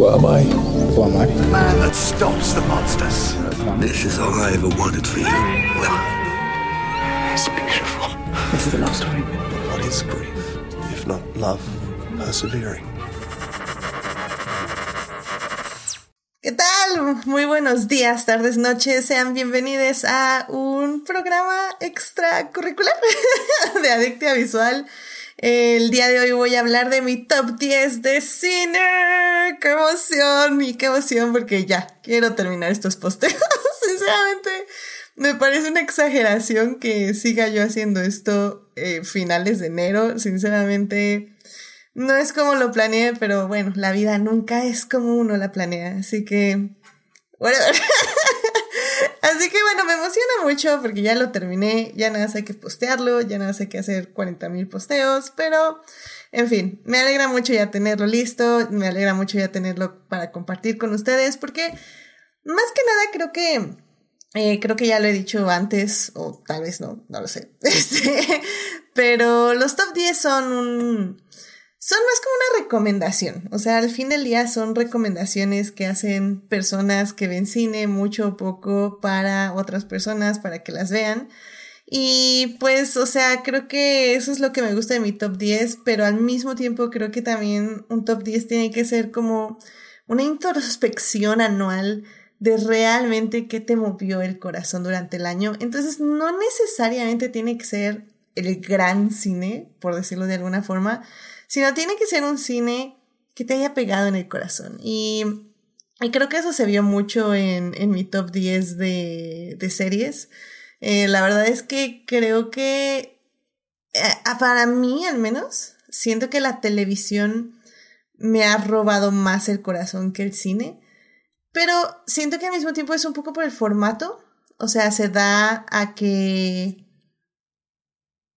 Who am I? Who am I? The man that stops the monsters. This is all I ever wanted for you. Well, It's beautiful. This is a love story. what is grief if not love persevering? ¿Qué tal? Muy buenos días, tardes, noches. Sean bienvenidos a un programa extracurricular de Adictia Visual. El día de hoy voy a hablar de mi top 10 de cine. ¡Qué emoción! Y qué emoción porque ya quiero terminar estos posteos. Sinceramente, me parece una exageración que siga yo haciendo esto eh, finales de enero. Sinceramente, no es como lo planeé, pero bueno, la vida nunca es como uno la planea, así que... whatever. así que bueno, me emociona mucho porque ya lo terminé, ya nada más hay que postearlo, ya nada más hay que hacer 40 mil posteos, pero en fin, me alegra mucho ya tenerlo listo, me alegra mucho ya tenerlo para compartir con ustedes porque más que nada creo que... eh, creo que ya lo he dicho antes, o tal vez no, no lo sé. Este, pero los top 10 son un, son más como una recomendación. O sea, al fin del día son recomendaciones que hacen personas que ven cine mucho o poco para otras personas, para que las vean. Y pues, o sea, creo que eso es lo que me gusta de mi top 10, pero al mismo tiempo creo que también un top 10 tiene que ser como una introspección anual de realmente qué te movió el corazón durante el año. Entonces, no necesariamente tiene que ser el gran cine, por decirlo de alguna forma, sino tiene que ser un cine que te haya pegado en el corazón. Y, y creo que eso se vio mucho en, en mi top 10 de, de series. Eh, la verdad es que creo que, eh, para mí al menos, siento que la televisión me ha robado más el corazón que el cine. Pero siento que al mismo tiempo es un poco por el formato. O sea, se da a que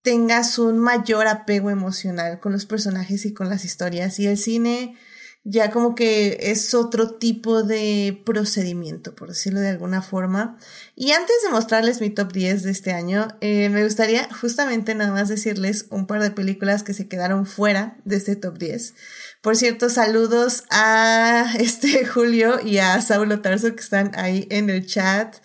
tengas un mayor apego emocional con los personajes y con las historias. Y el cine ya como que es otro tipo de procedimiento, por decirlo de alguna forma. Y antes de mostrarles mi top 10 de este año, eh, me gustaría justamente nada más decirles un par de películas que se quedaron fuera de este top 10. Por cierto, saludos a este Julio y a Saulo Tarso que están ahí en el chat.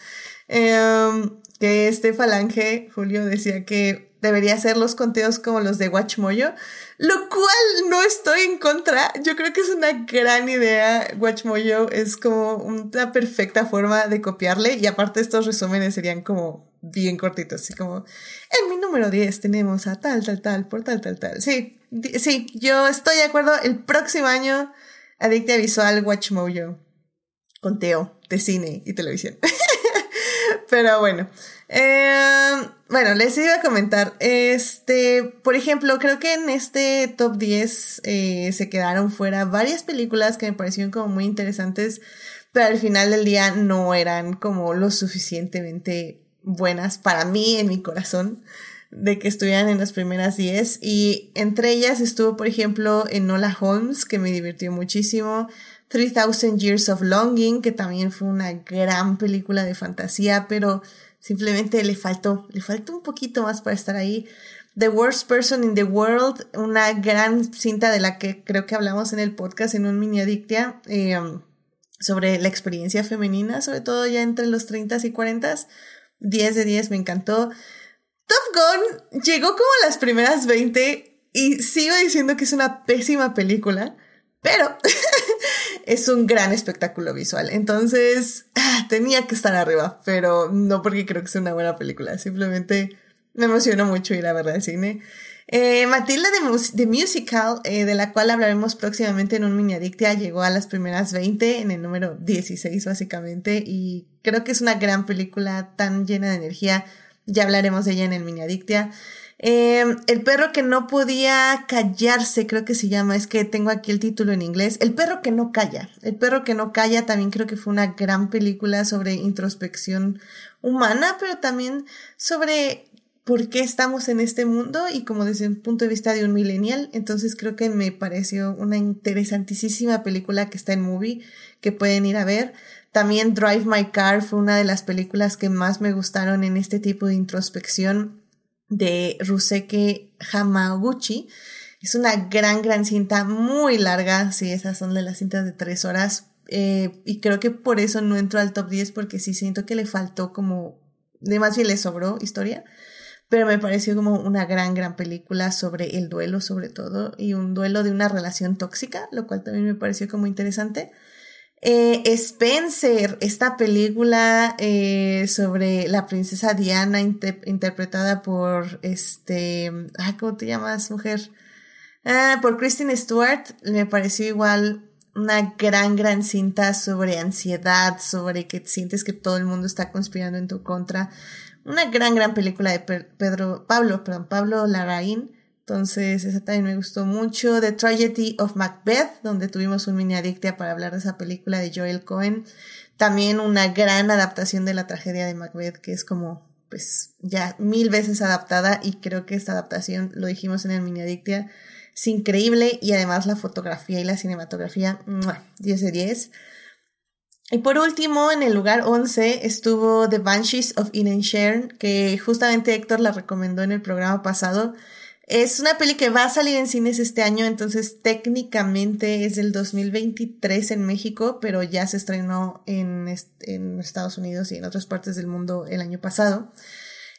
Eh, que este falange, Julio, decía que debería hacer los conteos como los de Watchmojo, lo cual no estoy en contra. Yo creo que es una gran idea. Watchmojo es como una perfecta forma de copiarle y aparte estos resúmenes serían como bien cortitos, así como en mi número 10 tenemos a tal, tal, tal, por tal, tal, tal. Sí, sí, yo estoy de acuerdo. El próximo año, Adictia Visual Watchmojo. Conteo de cine y televisión. Pero bueno. Eh, bueno, les iba a comentar. Este, por ejemplo, creo que en este top 10 eh, se quedaron fuera varias películas que me parecieron como muy interesantes, pero al final del día no eran como lo suficientemente buenas para mí en mi corazón de que estuvieran en las primeras 10 y entre ellas estuvo por ejemplo Enola Holmes que me divirtió muchísimo 3000 Years of Longing que también fue una gran película de fantasía pero simplemente le faltó le faltó un poquito más para estar ahí. The Worst Person in the World una gran cinta de la que creo que hablamos en el podcast en un mini adictia eh, sobre la experiencia femenina sobre todo ya entre los 30 y 40 10 de 10 me encantó. Top Gun llegó como a las primeras 20 y sigo diciendo que es una pésima película, pero es un gran espectáculo visual. Entonces, ah, tenía que estar arriba, pero no porque creo que sea una buena película, simplemente me emocionó mucho ir a verla al cine. Eh, Matilda de, Mus Musical, eh, de la cual hablaremos próximamente en un mini adictia, llegó a las primeras 20, en el número 16 básicamente, y creo que es una gran película tan llena de energía ya hablaremos de ella en el mini adictia. Eh, el perro que no podía callarse, creo que se llama, es que tengo aquí el título en inglés. El perro que no calla. El perro que no calla también creo que fue una gran película sobre introspección humana, pero también sobre por qué estamos en este mundo y como desde un punto de vista de un millennial. Entonces creo que me pareció una interesantísima película que está en movie que pueden ir a ver. También Drive My Car fue una de las películas que más me gustaron en este tipo de introspección de Ruseke Hamaguchi. Es una gran, gran cinta, muy larga. Sí, esas son de las cintas de tres horas. Eh, y creo que por eso no entro al top 10 porque sí siento que le faltó como, de más bien le sobró historia. Pero me pareció como una gran, gran película sobre el duelo sobre todo y un duelo de una relación tóxica, lo cual también me pareció como interesante. Eh, Spencer, esta película eh, sobre la princesa Diana interpretada por este, ¿cómo te llamas, mujer? Ah, por Kristen Stewart, me pareció igual una gran, gran cinta sobre ansiedad, sobre que sientes que todo el mundo está conspirando en tu contra. Una gran, gran película de Pedro, Pablo, perdón, Pablo Larraín. Entonces, esa también me gustó mucho. The Tragedy of Macbeth, donde tuvimos un mini adictia para hablar de esa película de Joel Cohen. También una gran adaptación de la tragedia de Macbeth, que es como, pues, ya mil veces adaptada. Y creo que esta adaptación, lo dijimos en el mini adictia, es increíble. Y además la fotografía y la cinematografía, 10 de 10. Y por último, en el lugar 11 estuvo The Banshees of Inisherin, que justamente Héctor la recomendó en el programa pasado. Es una peli que va a salir en cines este año, entonces técnicamente es del 2023 en México, pero ya se estrenó en, en Estados Unidos y en otras partes del mundo el año pasado.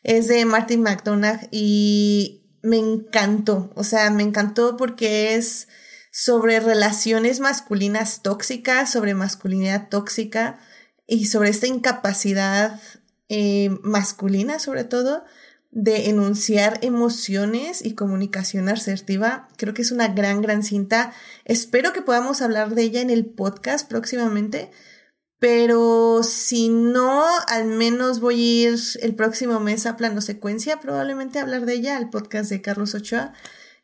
Es de Martin McDonagh y me encantó, o sea, me encantó porque es sobre relaciones masculinas tóxicas, sobre masculinidad tóxica y sobre esta incapacidad eh, masculina sobre todo de enunciar emociones y comunicación asertiva. Creo que es una gran, gran cinta. Espero que podamos hablar de ella en el podcast próximamente. Pero si no, al menos voy a ir el próximo mes a plano secuencia, probablemente a hablar de ella, al podcast de Carlos Ochoa.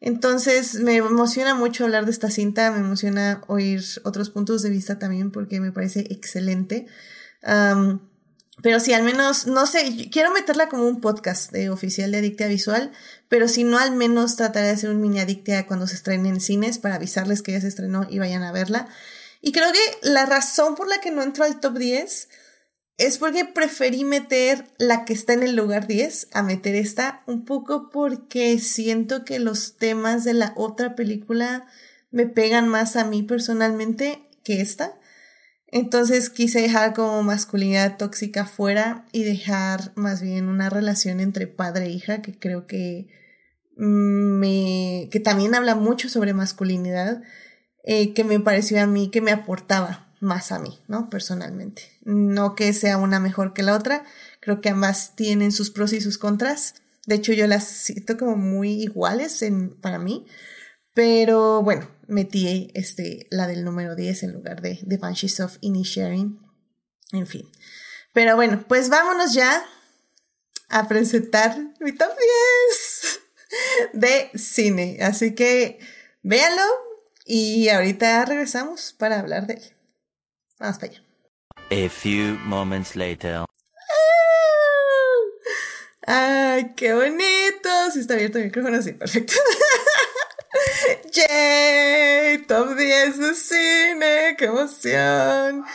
Entonces me emociona mucho hablar de esta cinta, me emociona oír otros puntos de vista también porque me parece excelente. Pero si al menos, no sé, quiero meterla como un podcast de oficial de Adictia Visual, pero si no, al menos trataré de hacer un mini Adictia cuando se estrene en cines para avisarles que ya se estrenó y vayan a verla. Y creo que la razón por la que no entro al top 10 es porque preferí meter la que está en el lugar 10 a meter esta, un poco porque siento que los temas de la otra película me pegan más a mí personalmente que esta. Entonces quise dejar como masculinidad tóxica fuera y dejar más bien una relación entre padre e hija que creo que me que también habla mucho sobre masculinidad eh, que me pareció a mí que me aportaba más a mí, ¿no? Personalmente. No que sea una mejor que la otra, creo que ambas tienen sus pros y sus contras. De hecho, yo las siento como muy iguales para mí, pero bueno, metí este, la del número 10 en lugar de The Banshees of Inisherin. En fin. Pero bueno, pues vámonos ya a presentar mi top 10 de cine. Así que véanlo y ahorita regresamos para hablar de él. Vamos para allá. A few moments later. ¡Ay, qué bonito! Si está abierto el micrófono, sí, perfecto. ¡Yay! Top 10 de cine, qué emoción.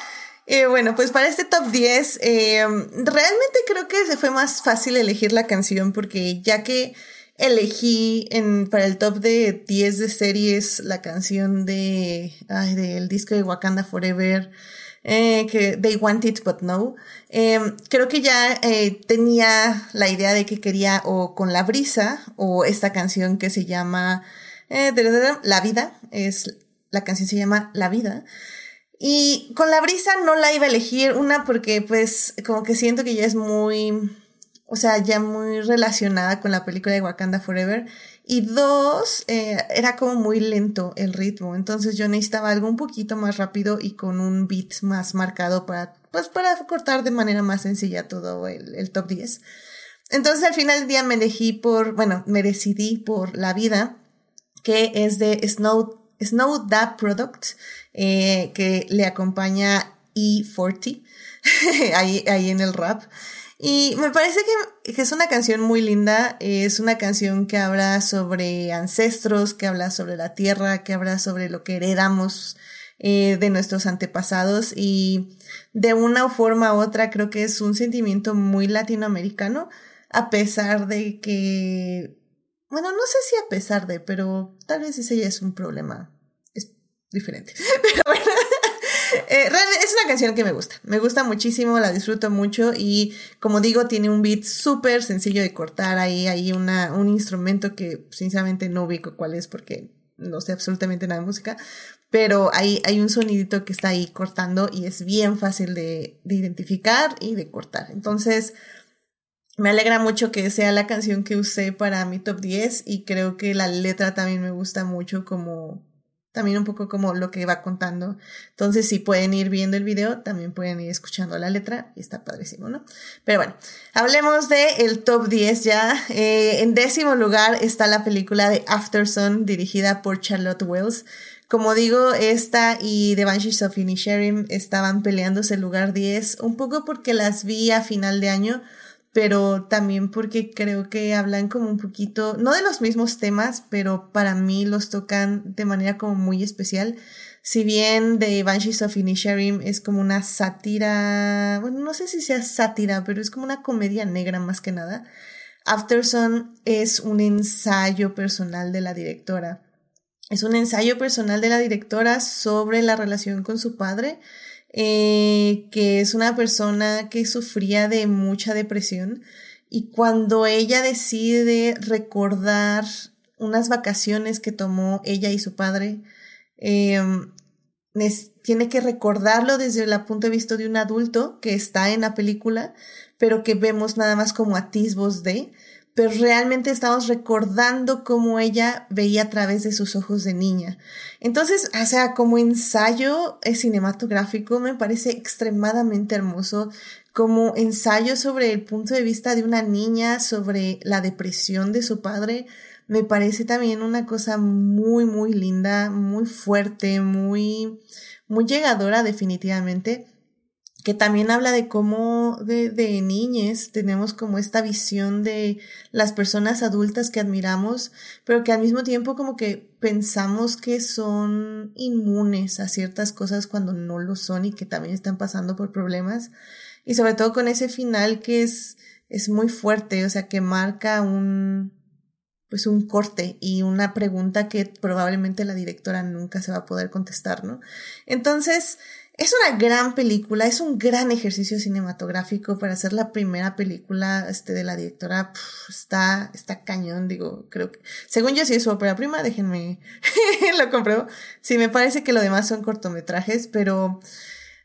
Y bueno, pues para este top 10, eh, realmente creo que se fue más fácil elegir la canción porque ya que elegí en, para el top de 10 de series la canción de, ay, del disco de Wakanda Forever, eh, que They Want It But No. Em, creo que ya eh, tenía la idea de que quería o con la brisa o esta canción que se llama eh, La Vida, es, la canción se llama La Vida. Y con la brisa no la iba a elegir, una porque pues como que siento que ya es muy, o sea, ya muy relacionada con la película de Wakanda Forever. Y dos, eh, era como muy lento el ritmo, entonces yo necesitaba algo un poquito más rápido y con un beat más marcado para, pues para cortar de manera más sencilla todo el, el top 10. Entonces al final del día me elegí por, bueno, me decidí por La Vida, que es de Snow, Snow That Product, eh, que le acompaña E40 ahí, ahí en el rap. Y me parece que, es una canción muy linda, es una canción que habla sobre ancestros, que habla sobre la tierra, que habla sobre lo que heredamos eh, de nuestros antepasados y de una forma u otra creo que es un sentimiento muy latinoamericano, a pesar de que bueno, no sé si a pesar de, pero tal vez ese ya es un problema. Es diferente. Pero bueno. Eh, es una canción que me gusta, me gusta muchísimo, la disfruto mucho y como digo, tiene un beat súper sencillo de cortar ahí, hay una, un instrumento que sinceramente no ubico cuál es porque no sé absolutamente nada de música, pero hay, hay un sonidito que está ahí cortando y es bien fácil de, de identificar y de cortar. Entonces, me alegra mucho que sea la canción que usé para mi top 10 y creo que la letra también me gusta mucho como también un poco como lo que va contando. Entonces, si pueden ir viendo el video, también pueden ir escuchando la letra y está padrísimo, ¿no? Pero bueno, hablemos de el top 10 ya. Eh, en décimo lugar está la película de Afterson, dirigida por Charlotte Wells. Como digo, esta y The Banshees of Inisherim estaban peleándose el lugar 10, un poco porque las vi a final de año, pero también porque creo que hablan como un poquito, no de los mismos temas, pero para mí los tocan de manera como muy especial. Si bien The Banshees of Inisherim es como una sátira, bueno, no sé si sea sátira, pero es como una comedia negra más que nada. Afterson es un ensayo personal de la directora. Es un ensayo personal de la directora sobre la relación con su padre eh, que es una persona que sufría de mucha depresión y cuando ella decide recordar unas vacaciones que tomó ella y su padre, em, tiene que recordarlo desde el punto de vista de un adulto que está en la película, pero que vemos nada más como atisbos de, pero realmente estamos recordando cómo ella veía a través de sus ojos de niña. Entonces, o sea, como ensayo cinematográfico me parece extremadamente hermoso, como ensayo sobre el punto de vista de una niña, sobre la depresión de su padre, me parece también una cosa muy, muy linda, muy fuerte, muy, muy llegadora definitivamente que también habla de cómo de, de tenemos como esta visión de las personas adultas que admiramos, pero que al mismo tiempo como que pensamos que son inmunes a ciertas cosas cuando no lo son y que también están pasando por problemas. Y sobre todo con ese final que es, es muy fuerte, o sea, que marca un, pues un corte y una pregunta que probablemente la directora nunca se va a poder contestar, ¿no? Entonces, es una gran película, es un gran ejercicio cinematográfico para hacer la primera película este, de la directora. está, está cañón, digo, creo que. Según yo, sí es su ópera prima, déjenme lo compruebo. Sí, me parece que lo demás son cortometrajes, pero.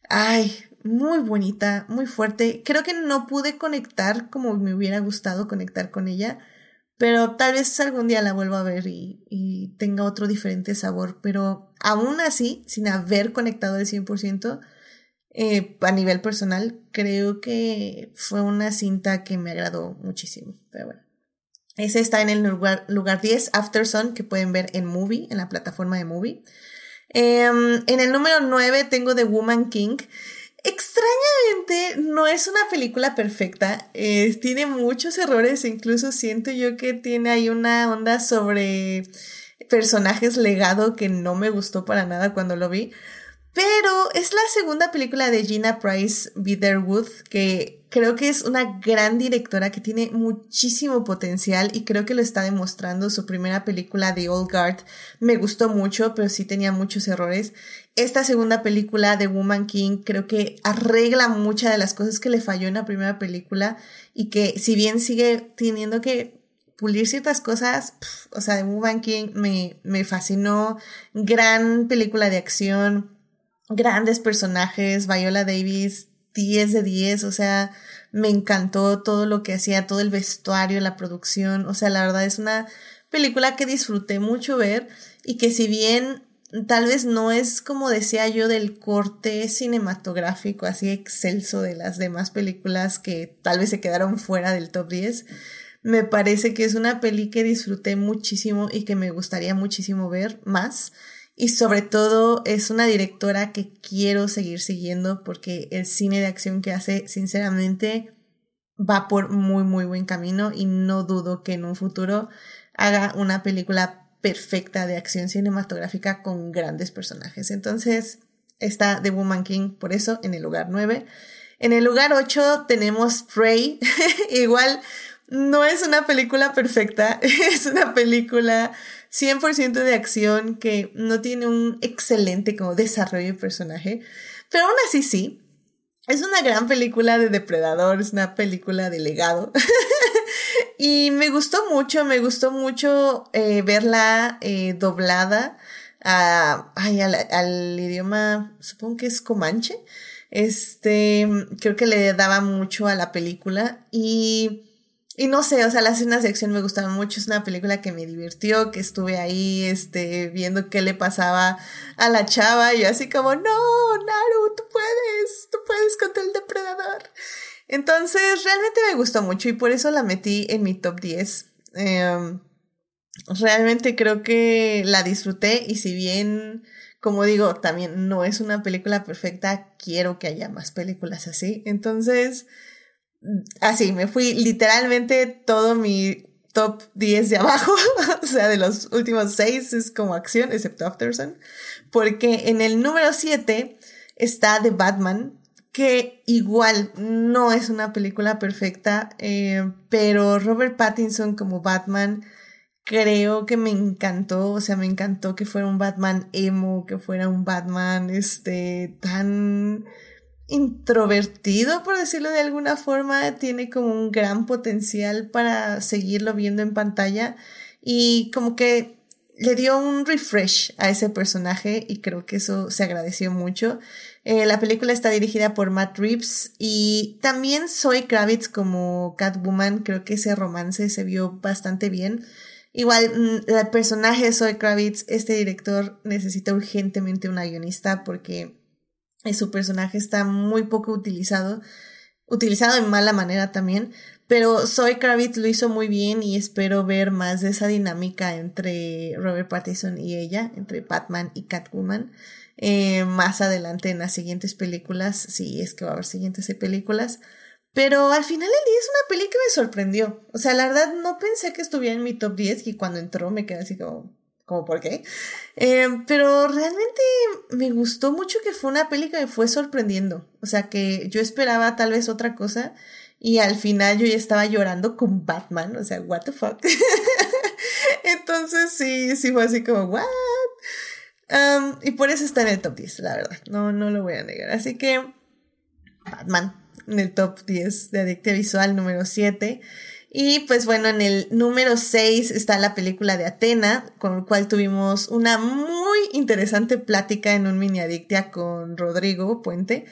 Ay, muy bonita, muy fuerte. Creo que no pude conectar como me hubiera gustado conectar con ella pero tal vez algún día la vuelva a ver y, tenga otro diferente sabor, pero aún así, sin haber conectado el 100%, eh, a nivel personal, creo que fue una cinta que me agradó muchísimo, pero bueno. Ese está en el lugar, lugar 10, Afterson, que pueden ver en Movie, en la plataforma de Movie. Em, en el número 9 tengo The Woman King. Extrañamente, no es una película perfecta. tiene muchos errores. Incluso siento yo que tiene ahí una onda sobre personajes legado que no me gustó para nada cuando lo vi. Pero es la segunda película de Gina Price Bitherwood, que creo que es una gran directora que tiene muchísimo potencial y creo que lo está demostrando. Su primera película de Old Guard me gustó mucho, pero sí tenía muchos errores. Esta segunda película de Woman King creo que arregla muchas de las cosas que le falló en la primera película y que si bien sigue teniendo que pulir ciertas cosas, o sea, de Woman King me, me fascinó. Gran película de acción grandes personajes, Viola Davis, 10 de 10, o sea, me encantó todo lo que hacía, todo el vestuario, la producción, o sea, la verdad es una película que disfruté mucho ver y que si bien tal vez no es como decía yo del corte cinematográfico así excelso de las demás películas que tal vez se quedaron fuera del top 10, me parece que es una peli que disfruté muchísimo y que me gustaría muchísimo ver más. Y sobre todo es una directora que quiero seguir siguiendo porque el cine de acción que hace sinceramente va por muy muy buen camino y no dudo que en un futuro haga una película perfecta de acción cinematográfica con grandes personajes. Entonces está The Woman King por eso en el lugar 9. En el lugar 8 tenemos Prey, igual no es una película perfecta, es una película 100% de acción que no tiene un excelente como desarrollo de personaje, pero aún así sí. Es una gran película de depredador, es una película de legado. y me gustó mucho, me gustó mucho eh, verla eh, doblada a, ay, al, al idioma, supongo que es comanche. Este, creo que le daba mucho a la película y y no sé, o sea, las escenas de acción me gustaron mucho. Es una película que me divirtió, que estuve ahí, este, viendo qué le pasaba a la chava y así como, no, Naru, tú puedes, tú puedes contra el depredador. Entonces, realmente me gustó mucho y por eso la metí en mi top 10. Em, realmente creo que la disfruté y si bien, como digo, también no es una película perfecta, quiero que haya más películas así. Entonces, así, me fui literalmente todo mi top 10 de abajo, o sea, de los últimos 6 es como acción, excepto Afterson, porque en el número 7 está The Batman, que igual no es una película perfecta, eh, pero Robert Pattinson como Batman creo que me encantó, o sea, me encantó que fuera un Batman emo, que fuera un Batman este tan introvertido, por decirlo de alguna forma, tiene como un gran potencial para seguirlo viendo en pantalla y como que le dio un refresh a ese personaje y creo que eso se agradeció mucho. Eh, la película está dirigida por Matt Reeves y también Zoe Kravitz como Catwoman, creo que ese romance se vio bastante bien. Igual, mm, el personaje de Zoe Kravitz, este director necesita urgentemente una guionista porque su personaje está muy poco utilizado, utilizado de mala manera también, pero Zoe Kravitz lo hizo muy bien y espero ver más de esa dinámica entre Robert Pattinson y ella, entre Batman y Catwoman, eh, más adelante en las siguientes películas, si es que va a haber siguientes películas. Pero al final del día es una peli que me sorprendió. O sea, la verdad no pensé que estuviera en mi top 10 y cuando entró me quedé así como, como por qué. Eh, pero realmente me gustó mucho que fue una peli que me fue sorprendiendo. O sea, que yo esperaba tal vez otra cosa y al final yo ya estaba llorando con Batman. O sea, what the fuck. Entonces sí, sí fue así como, what? Um, y por eso está en el top 10, la verdad. No, no lo voy a negar. Así que Batman en el top 10 de Adictia Visual número 7. Y pues bueno, en el número 6 está la película de Atena, con el cual tuvimos una muy interesante plática en un mini adictia con Rodrigo Puente.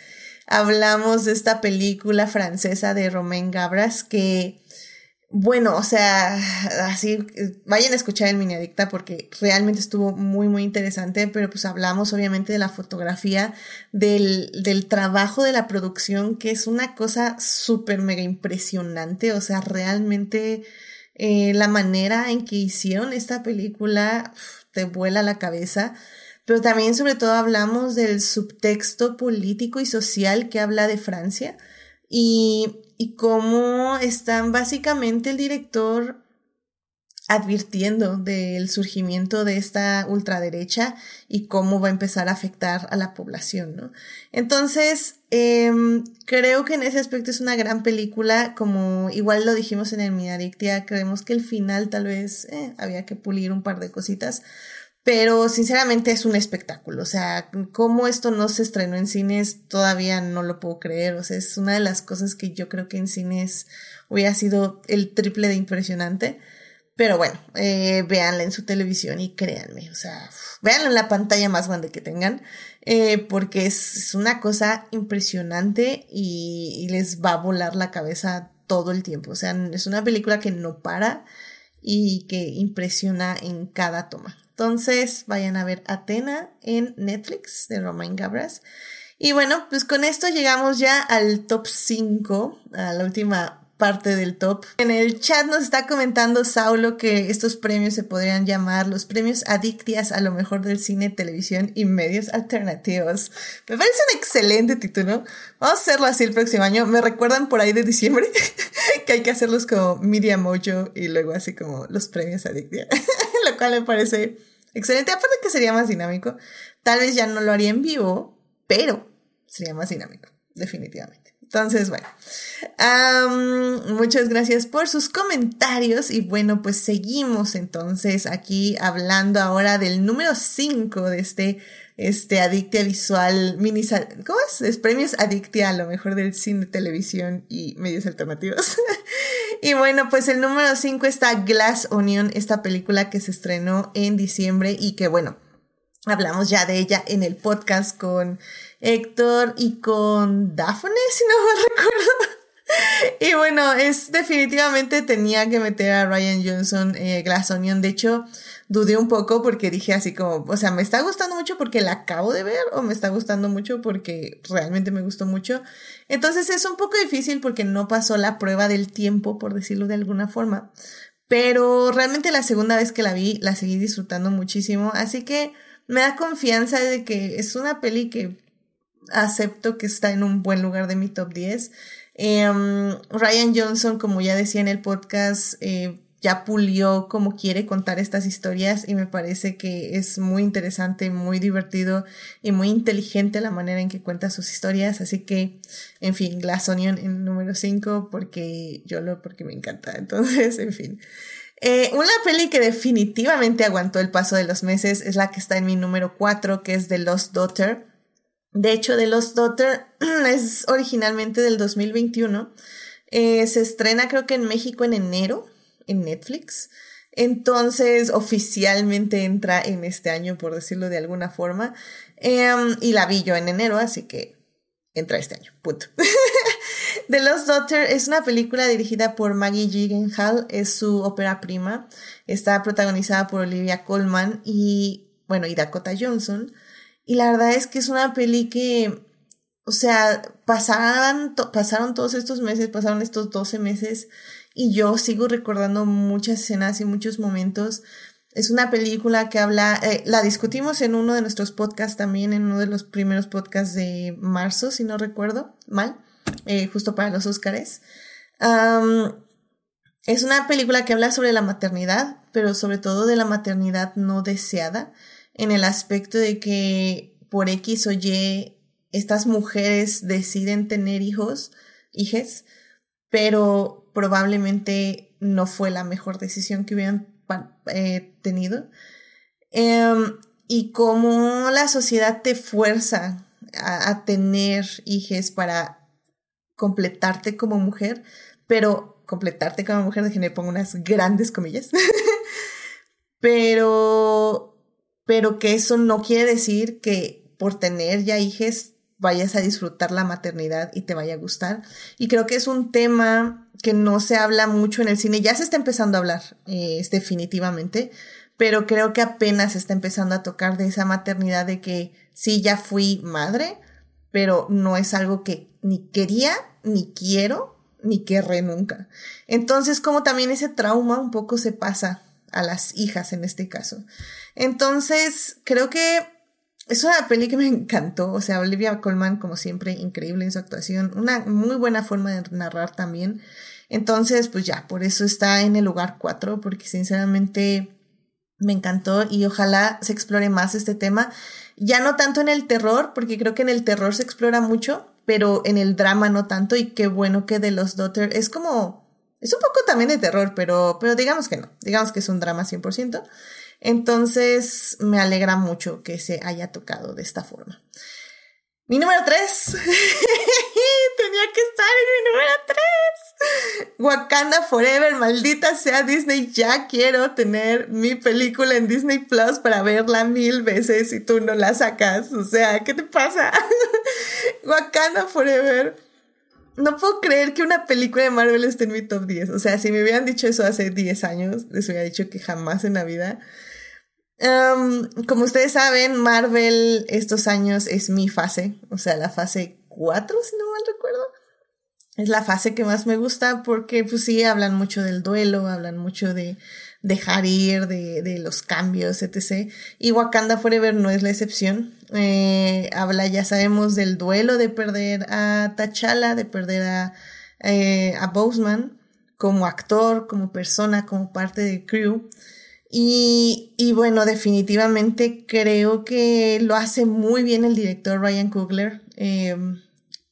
Hablamos de esta película francesa de Romain Gabras que bueno, o sea, así, vayan a escuchar el mini adicta porque realmente estuvo muy, muy interesante, pero pues hablamos obviamente de la fotografía, del, del trabajo de la producción, que es una cosa súper mega impresionante, o sea, realmente eh, la manera en que hicieron esta película te vuela la cabeza, pero también sobre todo hablamos del subtexto político y social que habla de Francia y y cómo están básicamente el director advirtiendo del surgimiento de esta ultraderecha y cómo va a empezar a afectar a la población, ¿no? Entonces, em, creo que en ese aspecto es una gran película, como igual lo dijimos en el Minadictia, creemos que el final tal vez eh, había que pulir un par de cositas, pero sinceramente es un espectáculo. O sea, cómo esto no se estrenó en cines todavía no lo puedo creer. O sea, es una de las cosas que yo creo que en cines hubiera sido el triple de impresionante. Pero bueno, eh, véanla en su televisión y créanme, o sea, véanla en la pantalla más grande que tengan, eh, porque es, una cosa impresionante y, y les va a volar la cabeza todo el tiempo. O sea, es una película que no para y que impresiona en cada toma. Entonces, vayan a ver Atena en Netflix de Romain Gabras. Y bueno, pues con esto llegamos ya al top 5, a la última parte del top. En el chat nos está comentando Saulo que estos premios se podrían llamar los premios Adictias a lo mejor del cine, televisión y medios alternativos. Me parece un excelente título. Vamos a hacerlo así el próximo año. Me recuerdan por ahí de diciembre que hay que hacerlos como Media Mojo y luego así como los premios Adictia. lo cual me parece excelente. Aparte que sería más dinámico. Tal vez ya no lo haría en vivo, pero sería más dinámico, definitivamente. Entonces, bueno, muchas gracias por sus comentarios y bueno, pues seguimos entonces aquí hablando ahora del número 5 de este, este Adictia Visual mini, ¿cómo es? Es premios Adictia a lo mejor del cine, televisión y medios alternativos. y bueno, pues el número 5 está Glass Onion, esta película que se estrenó en diciembre y que bueno, hablamos ya de ella en el podcast con Héctor y con Daphne, si no me recuerdo. Y bueno, es definitivamente tenía que meter a Ryan Johnson eh, Glass Onion. De hecho, dudé un poco porque dije así como, o sea, ¿me está gustando mucho porque la acabo de ver o me está gustando mucho porque realmente me gustó mucho? Entonces es un poco difícil porque no pasó la prueba del tiempo, por decirlo de alguna forma. Pero realmente la segunda vez que la vi, la seguí disfrutando muchísimo. Así que me da confianza de que es una peli que acepto que está en un buen lugar de mi top 10. Em, Ryan Johnson, como ya decía en el podcast, eh, ya pulió como quiere contar estas historias y me parece que es muy interesante, muy divertido y muy inteligente la manera en que cuenta sus historias. Así que, en fin, Glass Onion en número 5 porque yo lo, porque me encanta. Entonces, en fin. Eh, una peli que definitivamente aguantó el paso de los meses es la que está en mi número 4, que es The Lost Daughter. De hecho, The Lost Daughter es originalmente del 2021. Eh, se estrena creo que en México en enero, en Netflix. Entonces, oficialmente entra en este año, por decirlo de alguna forma. Em, y la vi yo en enero, así que entra este año. Punto. The Lost Daughter es una película dirigida por Maggie Gyllenhaal, es su ópera prima. Está protagonizada por Olivia Colman y, bueno, y Dakota Johnson. Y la verdad es que es una peli que, o sea, pasaron, pasaron todos estos meses, pasaron estos 12 meses y yo sigo recordando muchas escenas y muchos momentos. Es una película que habla, eh, la discutimos en uno de nuestros podcasts también, en uno de los primeros podcasts de marzo, si no recuerdo mal. Eh, justo para los Óscares. es una película que habla sobre la maternidad, pero sobre todo de la maternidad no deseada, en el aspecto de que por X o Y estas mujeres deciden tener hijos, hijes, pero probablemente no fue la mejor decisión que hubieran eh, tenido. Em, y cómo la sociedad te fuerza a, tener hijos para completarte como mujer, pero completarte como mujer, le pongo unas grandes comillas, pero, pero que eso no quiere decir que por tener ya hijos vayas a disfrutar la maternidad y te vaya a gustar. Y creo que es un tema que no se habla mucho en el cine, ya se está empezando a hablar, eh, es definitivamente, pero creo que apenas se está empezando a tocar de esa maternidad de que sí, ya fui madre, pero no es algo que ni quería, ni quiero, ni querré nunca. Entonces, como también ese trauma un poco se pasa a las hijas en este caso. Entonces, creo que es una peli que me encantó. O sea, Olivia Colman, como siempre, increíble en su actuación. Una muy buena forma de narrar también. Entonces, pues ya, por eso está en el lugar 4, porque sinceramente me encantó y ojalá se explore más este tema. Ya no tanto en el terror, porque creo que en el terror se explora mucho, pero en el drama no tanto. Y qué bueno que de los Daughter es como. Es un poco también de terror, pero, pero digamos que no. Digamos que es un drama 100%. Entonces me alegra mucho que se haya tocado de esta forma. Mi número 3. Tenía que estar en mi número 3. Wakanda Forever, maldita sea Disney. Ya quiero tener mi película en Disney Plus para verla mil veces y tú no la sacas. O sea, ¿qué te pasa? Wakanda Forever. No puedo creer que una película de Marvel esté en mi top 10. O sea, si me hubieran dicho eso hace 10 años, les hubiera dicho que jamás en la vida como ustedes saben, Marvel estos años es mi fase, o sea, la fase 4, si no mal recuerdo. Es la fase que más me gusta porque, pues sí, hablan mucho del duelo, hablan mucho de dejar ir, de, de los cambios, etc. Y Wakanda Forever no es la excepción. Eh, habla, ya sabemos, del duelo de perder a T'Challa, de perder a, eh, a Boseman como actor, como persona, como parte del crew. Y, bueno, definitivamente creo que lo hace muy bien el director Ryan Coogler. Em,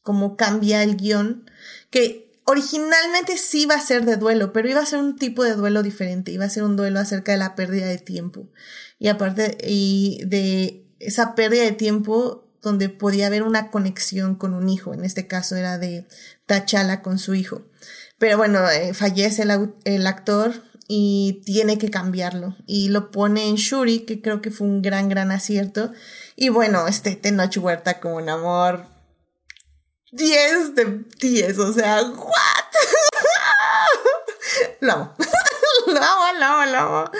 cómo cambia el guion, que originalmente sí iba a ser de duelo, pero iba a ser un tipo de duelo diferente, iba a ser un duelo acerca de la pérdida de tiempo. Y aparte, y de esa pérdida de tiempo donde podía haber una conexión con un hijo, en este caso era de T'Challa con su hijo. Pero bueno, eh, fallece el, actor y tiene que cambiarlo. Y lo pone en Shuri, que creo que fue un gran, gran acierto. Y bueno, este Tenoch Huerta como un amor 10 de 10, o sea, ¿what? lo amo. lo amo, lo amo, lo amo.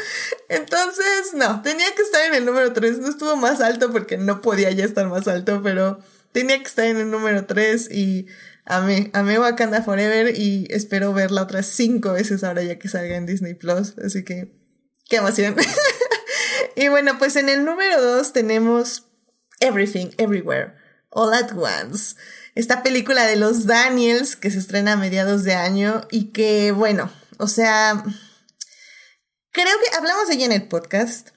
Entonces, no, tenía que estar en el número 3. No estuvo más alto porque no podía ya estar más alto, pero tenía que estar en el número 3 y Amé, amé Wakanda Forever y espero verla otras cinco veces ahora ya que salga en Disney Plus. Así que, qué emoción. y bueno, pues en el número dos tenemos Everything, Everywhere, All at Once. Esta película de los Daniels que se estrena a mediados de año y que, bueno, o sea, creo que hablamos de ella en el podcast.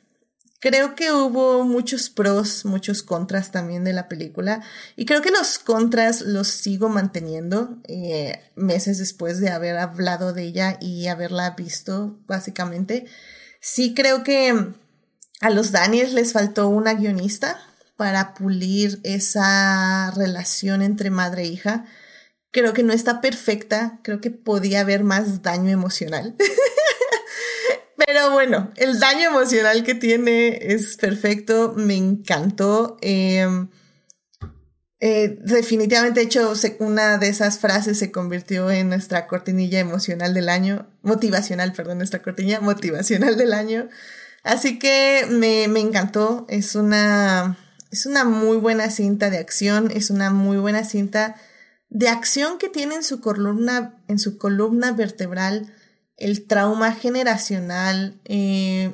Creo que hubo muchos pros, muchos contras también de la película. Y creo que los contras los sigo manteniendo eh, meses después de haber hablado de ella y haberla visto, básicamente. Sí creo que a los Daniels les faltó una guionista para pulir esa relación entre madre e hija. Creo que no está perfecta, creo que podía haber más daño emocional. Pero bueno, el daño emocional que tiene es perfecto, me encantó. Em, eh, definitivamente, de hecho, una de esas frases se convirtió en nuestra cortinilla emocional del año, motivacional, perdón, nuestra cortinilla motivacional del año. Así que me, me encantó, es una, es una muy buena cinta de acción, es una muy buena cinta de acción que tiene en su columna, en su columna vertebral el trauma generacional, eh,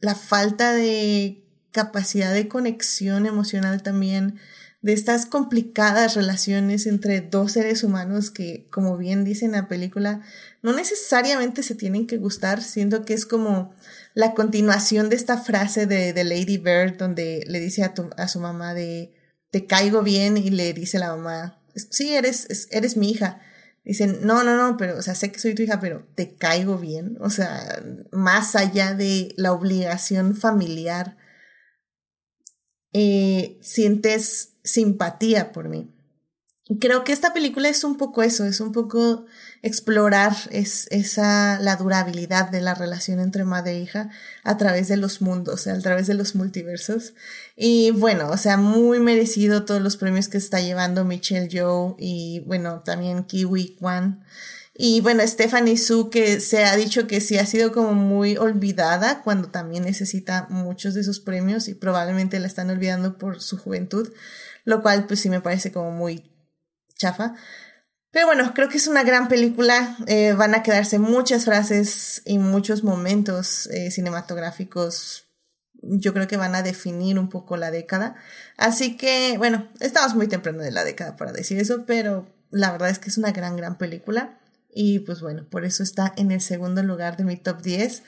la falta de capacidad de conexión emocional también, de estas complicadas relaciones entre dos seres humanos que, como bien dice en la película, no necesariamente se tienen que gustar, siendo que es como la continuación de esta frase de, Lady Bird, donde le dice a, a su mamá de, te caigo bien, y le dice la mamá, sí, eres, eres mi hija. Dicen, no, no, no, pero, o sea, sé que soy tu hija, pero te caigo bien. O sea, más allá de la obligación familiar, eh, sientes simpatía por mí. Creo que esta película es un poco eso, es un poco explorar es, esa, la durabilidad de la relación entre madre e hija a través de los mundos, a través de los multiversos. Y bueno, o sea, muy merecido todos los premios que está llevando Michelle Joe y bueno, también Kiwi Kwan. Y bueno, Stephanie Su, que se ha dicho que sí ha sido como muy olvidada cuando también necesita muchos de esos premios y probablemente la están olvidando por su juventud, lo cual pues sí me parece como muy chafa. Pero bueno, creo que es una gran película. Eh, van a quedarse muchas frases y muchos momentos eh, cinematográficos. Yo creo que van a definir un poco la década. Así que, bueno, estamos muy temprano de la década para decir eso, pero la verdad es que es una gran, gran película. Y pues bueno, por eso está en el segundo lugar de mi top 10.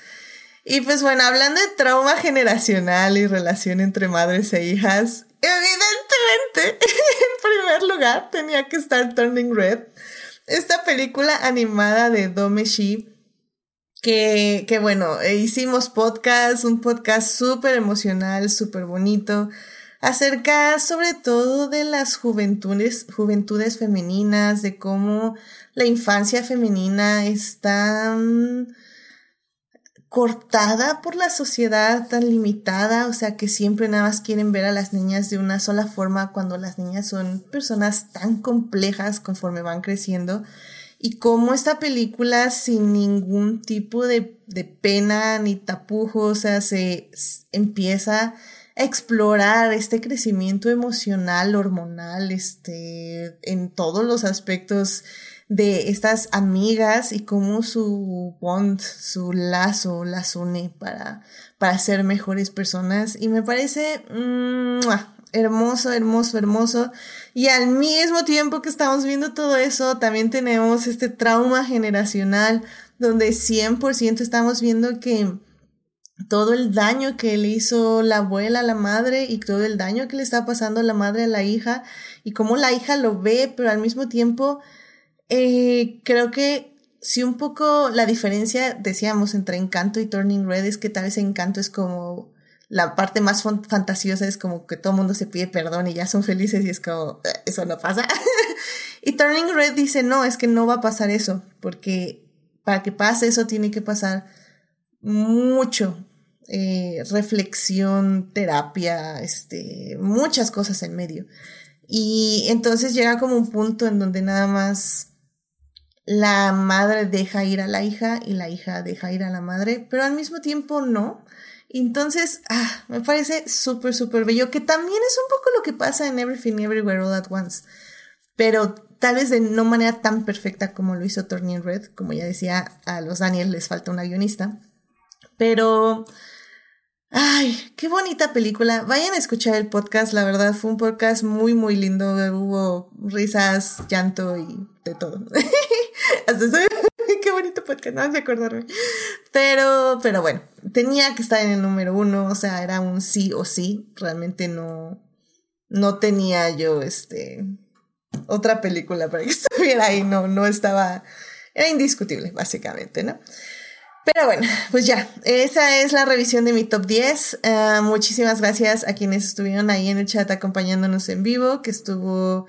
Y pues bueno, hablando de trauma generacional y relación entre madres e hijas, evidentemente, en primer lugar, tenía que estar Turning Red. Esta película animada de Domeshi, que, que bueno, hicimos podcast, un podcast súper emocional, súper bonito, acerca sobre todo de las juventudes, juventudes femeninas, de cómo la infancia femenina está cortada por la sociedad tan limitada, o sea que siempre nada más quieren ver a las niñas de una sola forma cuando las niñas son personas tan complejas conforme van creciendo. Y cómo esta película sin ningún tipo de, de pena ni tapujo, o sea, se empieza a explorar este crecimiento emocional, hormonal, este, en todos los aspectos de estas amigas y cómo su bond, su lazo las une para, para ser mejores personas. Y me parece hermoso, hermoso, hermoso. Y al mismo tiempo que estamos viendo todo eso, también tenemos este trauma generacional donde 100% estamos viendo que todo el daño que le hizo la abuela a la madre y todo el daño que le está pasando la madre a la hija y cómo la hija lo ve, pero al mismo tiempo eh, creo que si un poco la diferencia, decíamos, entre Encanto y Turning Red es que tal vez Encanto es como la parte más fantasiosa, es como que todo el mundo se pide perdón y ya son felices y es como, eh, eso no pasa. y Turning Red dice, no, es que no va a pasar eso, porque para que pase eso tiene que pasar mucho, eh, reflexión, terapia, este, muchas cosas en medio. Y entonces llega como un punto en donde nada más la madre deja ir a la hija y la hija deja ir a la madre, pero al mismo tiempo no. Entonces, ah, me parece súper, súper bello, que también es un poco lo que pasa en Everything Everywhere All at Once, pero tal vez de no manera tan perfecta como lo hizo Turning Red, como ya decía, a los Daniel les falta una guionista, pero Ay, qué bonita película. Vayan a escuchar el podcast, la verdad fue un podcast muy, muy lindo. Hubo risas, llanto y de todo. Hasta soy... qué bonito podcast, no de acordarme. Pero, pero bueno, tenía que estar en el número uno, o sea, era un sí o sí. Realmente no, no tenía yo este otra película para que estuviera ahí, no, no estaba, era indiscutible, básicamente, ¿no? Pero bueno, pues ya, esa es la revisión de mi top 10. Ah, muchísimas gracias a quienes estuvieron ahí en el chat acompañándonos en vivo, que estuvo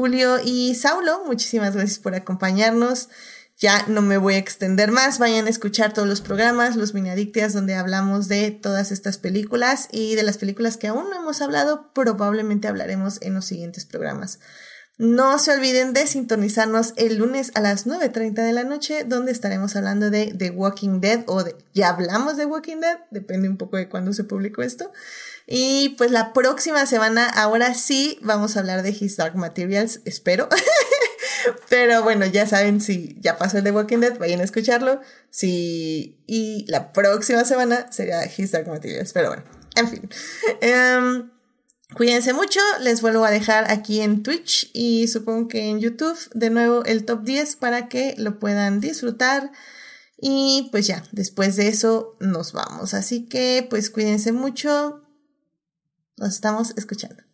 Julio y Saulo. Muchísimas gracias por acompañarnos. Ya no me voy a extender más. Vayan a escuchar todos los programas, los mini adictias, donde hablamos de todas estas películas y de las películas que aún no hemos hablado, probablemente hablaremos en los siguientes programas. No se olviden de sintonizarnos el lunes a las 9.30 de la noche, donde estaremos hablando de The Walking Dead o de, ya hablamos de Walking Dead, depende un poco de cuándo se publicó esto. Y pues la próxima semana, ahora sí, vamos a hablar de His Dark Materials, espero. Pero bueno, ya saben, si ya pasó el de Walking Dead, vayan a escucharlo. Si, y la próxima semana sería His Dark Materials. Pero bueno, en fin. Em, Cuídense mucho, les vuelvo a dejar aquí en Twitch y supongo que en YouTube de nuevo el top 10 para que lo puedan disfrutar. Y pues ya, después de eso nos vamos. Así que pues cuídense mucho. Nos estamos escuchando.